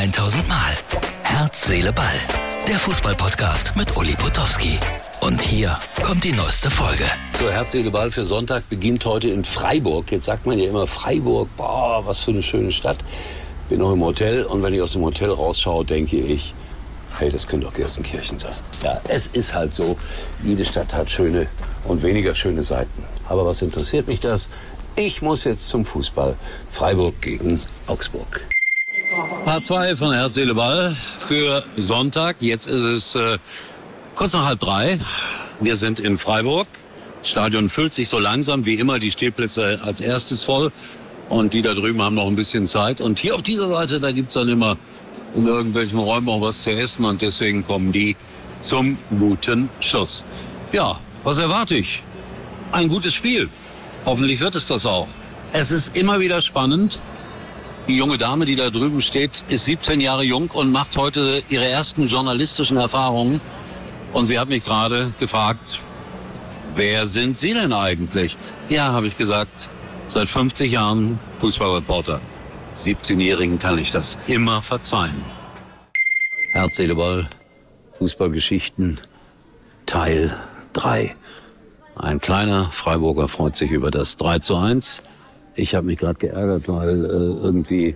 1000 Mal. Herz, Seele, Ball. Der Fußballpodcast mit Uli Potowski. Und hier kommt die neueste Folge. So, Herz, Seele, Ball für Sonntag beginnt heute in Freiburg. Jetzt sagt man ja immer Freiburg, boah, was für eine schöne Stadt. Bin noch im Hotel und wenn ich aus dem Hotel rausschaue, denke ich, hey, das könnte doch Gelsenkirchen sein. Ja, es ist halt so. Jede Stadt hat schöne und weniger schöne Seiten. Aber was interessiert mich das? Ich muss jetzt zum Fußball. Freiburg gegen Augsburg. Part 2 von Herz, Seele, Ball für Sonntag. Jetzt ist es äh, kurz nach halb drei. Wir sind in Freiburg. Das Stadion füllt sich so langsam wie immer. Die Stehplätze als erstes voll. Und die da drüben haben noch ein bisschen Zeit. Und hier auf dieser Seite, da gibt's dann immer in irgendwelchen Räumen auch was zu essen. Und deswegen kommen die zum guten Schluss. Ja, was erwarte ich? Ein gutes Spiel. Hoffentlich wird es das auch. Es ist immer wieder spannend. Die junge Dame, die da drüben steht, ist 17 Jahre jung und macht heute ihre ersten journalistischen Erfahrungen. Und sie hat mich gerade gefragt, wer sind Sie denn eigentlich? Ja, habe ich gesagt, seit 50 Jahren Fußballreporter. 17-Jährigen kann ich das immer verzeihen. Herz, Seele, Ball, Fußballgeschichten, Teil 3. Ein kleiner Freiburger freut sich über das 3 zu 1. Ich habe mich gerade geärgert, weil äh, irgendwie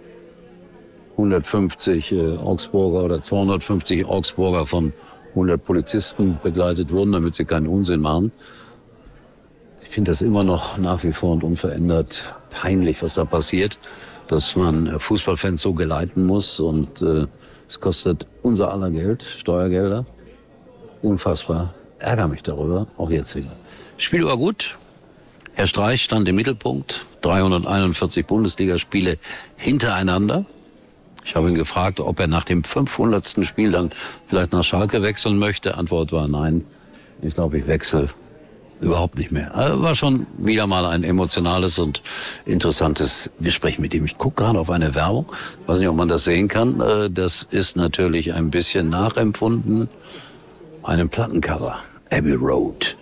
150 äh, Augsburger oder 250 Augsburger von 100 Polizisten begleitet wurden, damit sie keinen Unsinn machen. Ich finde das immer noch nach wie vor und unverändert peinlich, was da passiert, dass man äh, Fußballfans so geleiten muss und äh, es kostet unser aller Geld, Steuergelder. Unfassbar. Ärger mich darüber, auch jetzt wieder. Spiel war gut. Herr Streich stand im Mittelpunkt. 341 Bundesligaspiele hintereinander. Ich habe ihn gefragt, ob er nach dem 500. Spiel dann vielleicht nach Schalke wechseln möchte. Antwort war nein. Ich glaube, ich wechsle überhaupt nicht mehr. Also war schon wieder mal ein emotionales und interessantes Gespräch mit ihm. Ich gucke gerade auf eine Werbung. Ich weiß nicht, ob man das sehen kann. Äh, das ist natürlich ein bisschen nachempfunden. Einem Plattencover. Abbey Road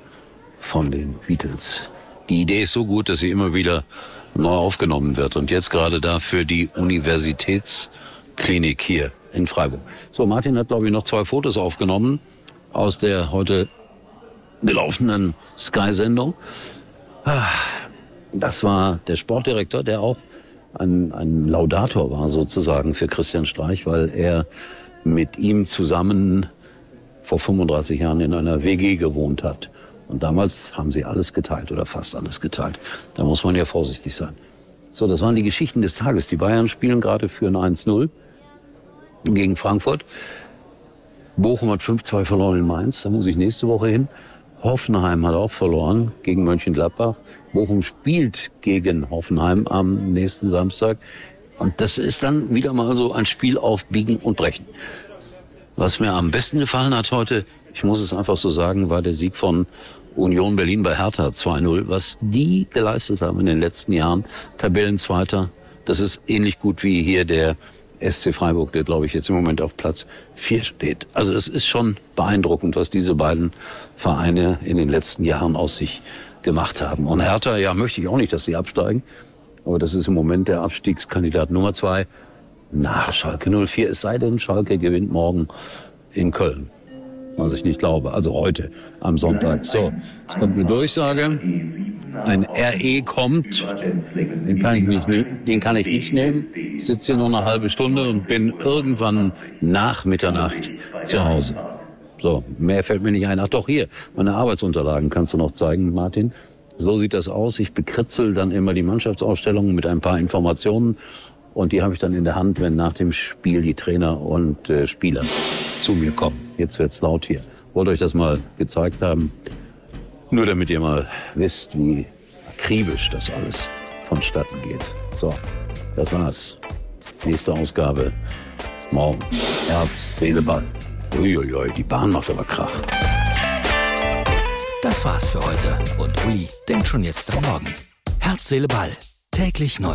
von den Beatles. Die Idee ist so gut, dass sie immer wieder neu aufgenommen wird. Und jetzt gerade da für die Universitätsklinik hier in Freiburg. So, Martin hat, glaube ich, noch zwei Fotos aufgenommen aus der heute gelaufenen Sky-Sendung. Das war der Sportdirektor, der auch ein, ein Laudator war sozusagen für Christian Streich, weil er mit ihm zusammen vor 35 Jahren in einer WG gewohnt hat. Und damals haben sie alles geteilt oder fast alles geteilt. Da muss man ja vorsichtig sein. So, das waren die Geschichten des Tages. Die Bayern spielen gerade für ein 1-0 gegen Frankfurt. Bochum hat 5-2 verloren in Mainz. Da muss ich nächste Woche hin. Hoffenheim hat auch verloren gegen Mönchengladbach. Bochum spielt gegen Hoffenheim am nächsten Samstag. Und das ist dann wieder mal so ein Spiel auf Biegen und Brechen. Was mir am besten gefallen hat heute, ich muss es einfach so sagen, war der Sieg von Union Berlin bei Hertha 2-0. Was die geleistet haben in den letzten Jahren, Tabellenzweiter, das ist ähnlich gut wie hier der SC Freiburg, der glaube ich jetzt im Moment auf Platz 4 steht. Also es ist schon beeindruckend, was diese beiden Vereine in den letzten Jahren aus sich gemacht haben. Und Hertha, ja, möchte ich auch nicht, dass sie absteigen. Aber das ist im Moment der Abstiegskandidat Nummer zwei nach Schalke 04. Es sei denn, Schalke gewinnt morgen in Köln was ich nicht glaube. Also heute am Sonntag. So, jetzt kommt eine Durchsage. Ein RE kommt. Den kann ich nicht, den kann ich nicht nehmen. Ich sitze hier noch eine halbe Stunde und bin irgendwann nach Mitternacht zu Hause. So, mehr fällt mir nicht ein. Ach doch, hier, meine Arbeitsunterlagen kannst du noch zeigen, Martin. So sieht das aus. Ich bekritzel dann immer die Mannschaftsausstellungen mit ein paar Informationen und die habe ich dann in der Hand, wenn nach dem Spiel die Trainer und äh, Spieler zu mir kommen. Jetzt wird's laut hier. Wollte euch das mal gezeigt haben. Nur damit ihr mal wisst, wie akribisch das alles vonstatten geht. So, das war's. Nächste Ausgabe morgen. Herz, Seele, Ball. Uiuiui, die Bahn macht aber Krach. Das war's für heute. Und Uli denkt schon jetzt am Morgen. Herz, Seele, Ball. Täglich neu.